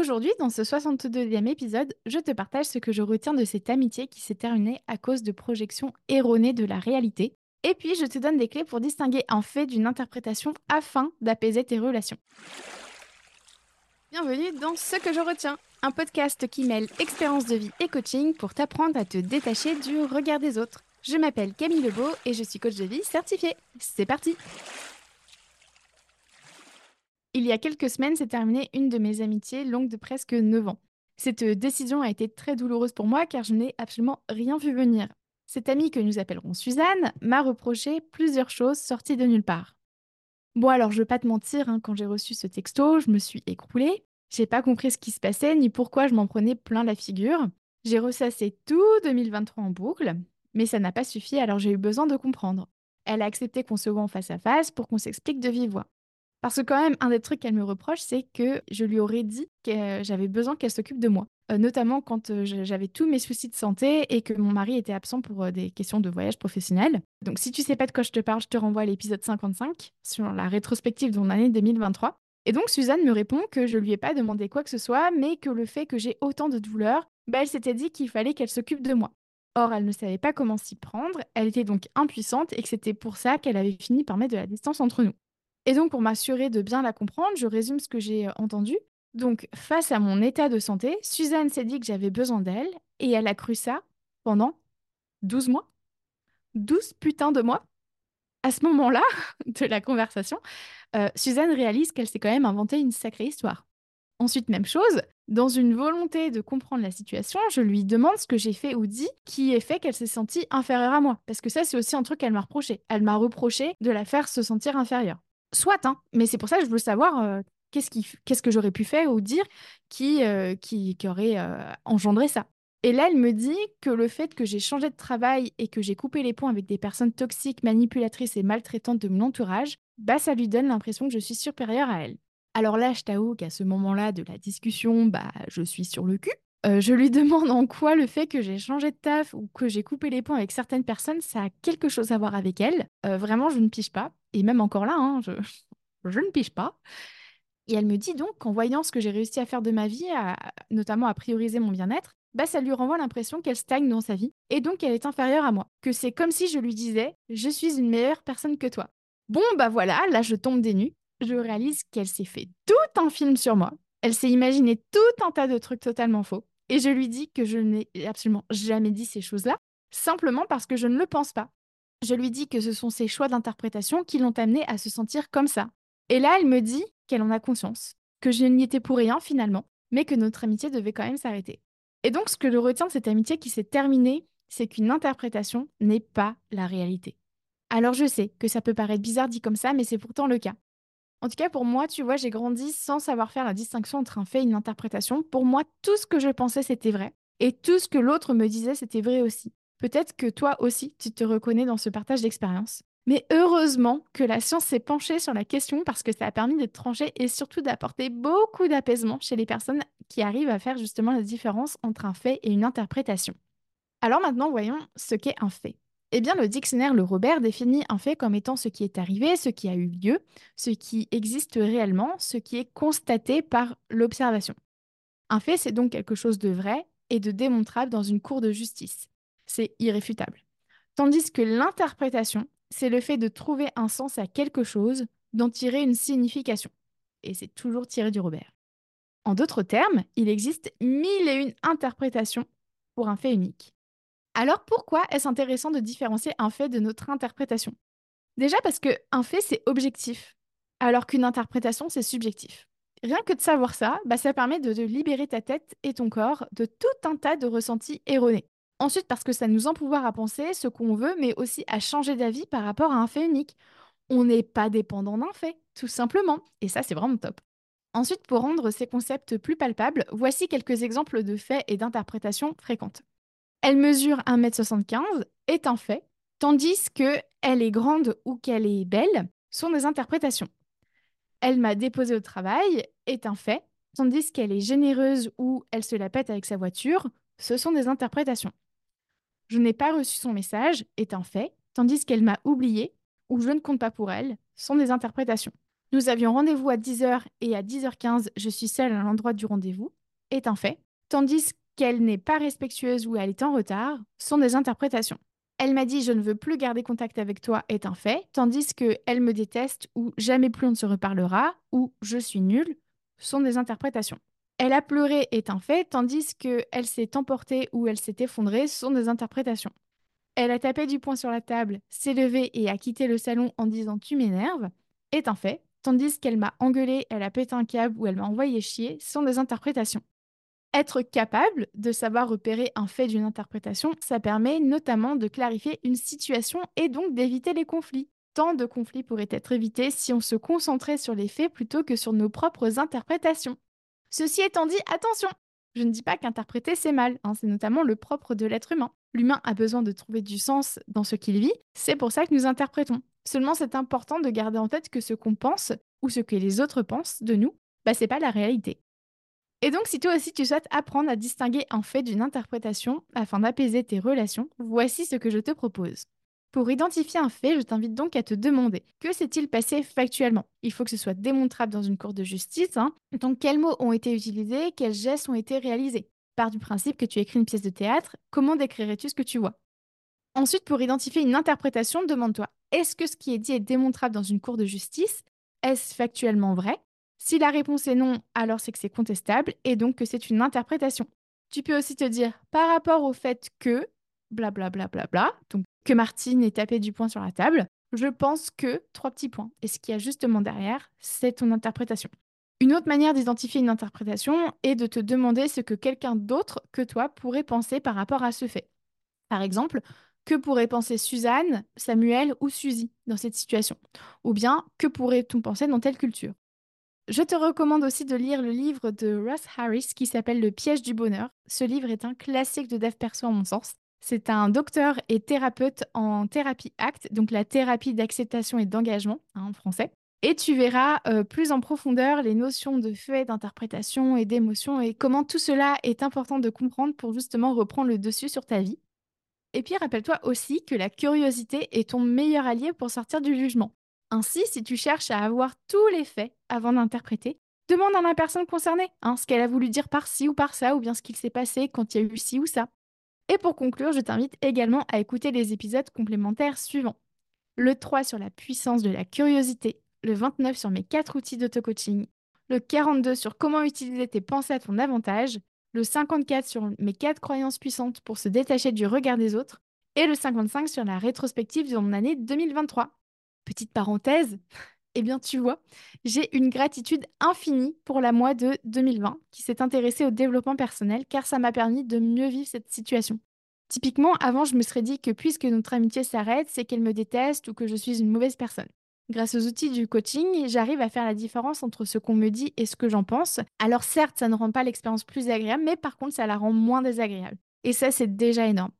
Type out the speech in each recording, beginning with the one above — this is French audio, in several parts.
Aujourd'hui, dans ce 62e épisode, je te partage ce que je retiens de cette amitié qui s'est terminée à cause de projections erronées de la réalité. Et puis, je te donne des clés pour distinguer un fait d'une interprétation afin d'apaiser tes relations. Bienvenue dans Ce que je retiens, un podcast qui mêle expérience de vie et coaching pour t'apprendre à te détacher du regard des autres. Je m'appelle Camille Lebeau et je suis coach de vie certifié. C'est parti Il y a quelques semaines s'est terminée une de mes amitiés longue de presque 9 ans. Cette décision a été très douloureuse pour moi car je n'ai absolument rien vu venir. Cette amie que nous appellerons Suzanne m'a reproché plusieurs choses sorties de nulle part. Bon alors je vais pas te mentir, hein, quand j'ai reçu ce texto, je me suis écroulée. J'ai pas compris ce qui se passait ni pourquoi je m'en prenais plein la figure. J'ai ressassé tout 2023 en boucle, mais ça n'a pas suffi alors j'ai eu besoin de comprendre. Elle a accepté qu'on se voit en face à face pour qu'on s'explique de vive voix. Parce que quand même, un des trucs qu'elle me reproche, c'est que je lui aurais dit que j'avais besoin qu'elle s'occupe de moi. Euh, notamment quand euh, j'avais tous mes soucis de santé et que mon mari était absent pour euh, des questions de voyage professionnel. Donc si tu sais pas de quoi je te parle, je te renvoie à l'épisode 55 sur la rétrospective de mon année 2023. Et donc Suzanne me répond que je lui ai pas demandé quoi que ce soit, mais que le fait que j'ai autant de douleurs, bah, elle s'était dit qu'il fallait qu'elle s'occupe de moi. Or, elle ne savait pas comment s'y prendre, elle était donc impuissante et que c'était pour ça qu'elle avait fini par mettre de la distance entre nous. Et donc, pour m'assurer de bien la comprendre, je résume ce que j'ai entendu. Donc, face à mon état de santé, Suzanne s'est dit que j'avais besoin d'elle et elle a cru ça pendant 12 mois. 12 putains de mois. À ce moment-là de la conversation, Suzanne réalise qu'elle s'est quand même inventé une sacrée histoire. Ensuite, même chose, dans une volonté de comprendre la situation, je lui demande ce que j'ai fait ou dit qui ait fait qu'elle s'est sentie inférieure à moi. Parce que ça, c'est aussi un truc qu'elle m'a reproché. Elle m'a reproché de la faire se sentir inférieure. Soit, hein, mais c'est pour ça que je veux savoir euh, qu'est-ce, qu'est-ce que j'aurais pu faire ou dire qui, euh, qui, aurait euh, engendré ça. Et là, elle me dit que le fait que j'ai changé de travail et que j'ai coupé les ponts avec des personnes toxiques, manipulatrices et maltraitantes de mon entourage, bah ça lui donne l'impression que je suis supérieure à elle. Alors là, je t'avoue qu'à ce moment-là de la discussion, bah je suis sur le cul. je lui demande en quoi le fait que j'ai changé de taf ou que j'ai coupé les ponts avec certaines personnes, ça a quelque chose à voir avec elle. vraiment, je ne pige pas et même encore là, hein, je, ne pige pas. Et elle me dit donc qu'en voyant ce que j'ai réussi à faire de ma vie, notamment à prioriser mon bien-être, bah ça lui renvoie l'impression qu'elle stagne dans sa vie et donc qu'elle est inférieure à moi. Que c'est comme si je lui disais je suis une meilleure personne que toi. Bon bah voilà, là je tombe des nues. Je réalise qu'elle s'est fait tout un film sur moi. Elle s'est imaginé tout un tas de trucs totalement faux. Et je lui dis que je n'ai absolument jamais dit ces choses-là, simplement parce que je ne le pense pas. Je lui dis que ce sont ses choix d'interprétation qui l'ont amenée à se sentir comme ça. Et là, elle me dit qu'elle en a conscience, que je n'y étais pour rien finalement, mais que notre amitié devait quand même s'arrêter. Et donc, ce que je retiens de cette amitié qui s'est terminée, c'est qu'une interprétation n'est pas la réalité. Alors je sais que ça peut paraître bizarre dit comme ça, mais c'est pourtant le cas. En tout cas, pour moi, tu vois, j'ai grandi sans savoir faire la distinction entre un fait et une interprétation. Pour moi, tout ce que je pensais, c'était vrai. Et tout ce que l'autre me disait, c'était vrai aussi. Peut-être que toi aussi, tu te reconnais dans ce partage d'expérience. Mais heureusement que la science s'est penchée sur la question parce que ça a permis d'être tranché et surtout d'apporter beaucoup d'apaisement chez les personnes qui arrivent à faire justement la différence entre un fait et une interprétation. Alors maintenant, voyons ce qu'est un fait. Eh bien, le dictionnaire Le Robert définit un fait comme étant ce qui est arrivé, ce qui a eu lieu, ce qui existe réellement, ce qui est constaté par l'observation. Un fait, c'est donc quelque chose de vrai et de démontrable dans une cour de justice c'est irréfutable. Tandis que l'interprétation, c'est le fait de trouver un sens à quelque chose, d'en tirer une signification. Et c'est toujours tiré du Robert. En d'autres termes, il existe mille et une interprétations pour un fait unique. Alors pourquoi est-ce intéressant de différencier un fait de notre interprétation? Déjà parce qu'un fait, c'est objectif, alors qu'une interprétation, c'est subjectif. Rien que de savoir ça, bah, ça permet de libérer ta tête et ton corps de tout un tas de ressentis erronés. Ensuite, parce que ça nous empouvoir à penser ce qu'on veut, mais aussi à changer d'avis par rapport à un fait unique. On n'est pas dépendant d'un fait, tout simplement. Et ça, c'est vraiment top. Ensuite, pour rendre ces concepts plus palpables, voici quelques exemples de faits et d'interprétations fréquentes. Elle mesure 1m75 est un fait, tandis que elle est grande ou qu'elle est belle sont des interprétations. Elle m'a déposé au travail est un fait, tandis qu'elle est généreuse ou elle se la pète avec sa voiture, ce sont des interprétations. Je n'ai pas reçu son message est un fait, tandis qu'elle m'a oublié ou je ne compte pas pour elle sont des interprétations. Nous avions rendez-vous à 10h et à 10h15, je suis seule à l'endroit du rendez-vous, est un fait, tandis qu'elle n'est pas respectueuse ou elle est en retard, sont des interprétations. Elle m'a dit je ne veux plus garder contact avec toi est un fait, tandis que elle me déteste ou jamais plus on ne se reparlera ou je suis nulle sont des interprétations. Elle a pleuré est un fait, tandis que elle s'est emportée ou elle s'est effondrée sont des interprétations. Elle a tapé du poing sur la table, s'est levée et a quitté le salon en disant tu m'énerves est un fait, tandis qu'elle m'a engueulé, elle a pété un câble ou elle m'a envoyé chier sont des interprétations. Être capable de savoir repérer un fait d'une interprétation, ça permet notamment de clarifier une situation et donc d'éviter les conflits. Tant de conflits pourraient être évités si on se concentrait sur les faits plutôt que sur nos propres interprétations. Ceci étant dit, attention Je ne dis pas qu'interpréter c'est mal, hein, c'est notamment le propre de l'être humain. L'humain a besoin de trouver du sens dans ce qu'il vit, c'est pour ça que nous interprétons. Seulement c'est important de garder en tête que ce qu'on pense, ou ce que les autres pensent de nous, bah c'est pas la réalité. Et donc, si toi aussi tu souhaites apprendre à distinguer un fait d'une interprétation afin d'apaiser tes relations, voici ce que je te propose. Pour identifier un fait, je t'invite donc à te demander que s'est-il passé factuellement? Il faut que ce soit démontrable dans une cour de justice. Hein. Donc, quels mots ont été utilisés? Quels gestes ont été réalisés? Par du principe que tu écris une pièce de théâtre, comment décrirais-tu ce que tu vois? Ensuite, pour identifier une interprétation, demande-toi est-ce que ce qui est dit est démontrable dans une cour de justice? Est-ce factuellement vrai? Si la réponse est non, alors c'est que c'est contestable et donc que c'est une interprétation. Tu peux aussi te dire par rapport au fait que blablabla, bla, bla, bla, donc que Martine ait tapé du poing sur la table, je pense que trois petits points. Et ce qu'il y a justement derrière, c'est ton interprétation. Une autre manière d'identifier une interprétation est de te demander ce que quelqu'un d'autre que toi pourrait penser par rapport à ce fait. Par exemple, que pourrait penser Suzanne, Samuel ou Suzy dans cette situation? Ou bien, que pourrait-on penser dans telle culture? Je te recommande aussi de lire le livre de Russ Harris qui s'appelle Le piège du bonheur. Ce livre est un classique de dev perso à mon sens. C'est un docteur et thérapeute en thérapie ACT, donc la thérapie d'acceptation et d'engagement hein, en français. Et tu verras euh, plus en profondeur les notions de fait, d'interprétation et d'émotion et comment tout cela est important de comprendre pour justement reprendre le dessus sur ta vie. Et puis rappelle-toi aussi que la curiosité est ton meilleur allié pour sortir du jugement. Ainsi, si tu cherches à avoir tous les faits avant d'interpréter, demande à la personne concernée hein, ce qu'elle a voulu dire par ci ou par ça, ou bien ce qu'il s'est passé quand il y a eu ci ou ça. Et pour conclure, je t'invite également à écouter les épisodes complémentaires suivants. Le 3 sur la puissance de la curiosité, le 29 sur mes 4 outils d'auto-coaching, le 42 sur comment utiliser tes pensées à ton avantage, le 54 sur mes 4 croyances puissantes pour se détacher du regard des autres, et le 55 sur la rétrospective de mon année 2023. Petite parenthèse, eh bien tu vois, j'ai une gratitude infinie pour la moi de 2020 qui s'est intéressée au développement personnel car ça m'a permis de mieux vivre cette situation. Typiquement, avant, je me serais dit que puisque notre amitié s'arrête, c'est qu'elle me déteste ou que je suis une mauvaise personne. Grâce aux outils du coaching, j'arrive à faire la différence entre ce qu'on me dit et ce que j'en pense. Alors certes, ça ne rend pas l'expérience plus agréable, mais par contre, ça la rend moins désagréable. Et ça, c'est déjà énorme.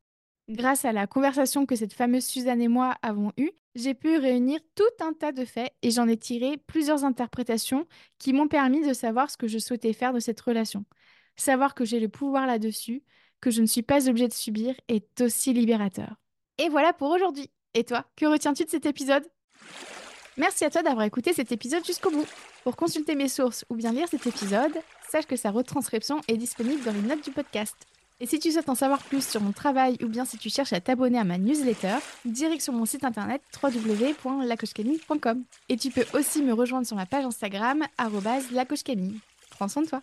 Grâce à la conversation que cette fameuse Suzanne et moi avons eue, j'ai pu réunir tout un tas de faits et j'en ai tiré plusieurs interprétations qui m'ont permis de savoir ce que je souhaitais faire de cette relation. Savoir que j'ai le pouvoir là-dessus, que je ne suis pas obligée de subir, est aussi libérateur. Et voilà pour aujourd'hui. Et toi, que retiens-tu de cet épisode? Merci à toi d'avoir écouté cet épisode jusqu'au bout. Pour consulter mes sources ou bien lire cet épisode, sache que sa retranscription est disponible dans les notes du podcast. Et si tu souhaites en savoir plus sur mon travail ou bien si tu cherches à t'abonner à ma newsletter, direct sur mon site internet www.lacochecamille.com. Et tu peux aussi me rejoindre sur ma page Instagram, lacochecamille. Prends soin de toi.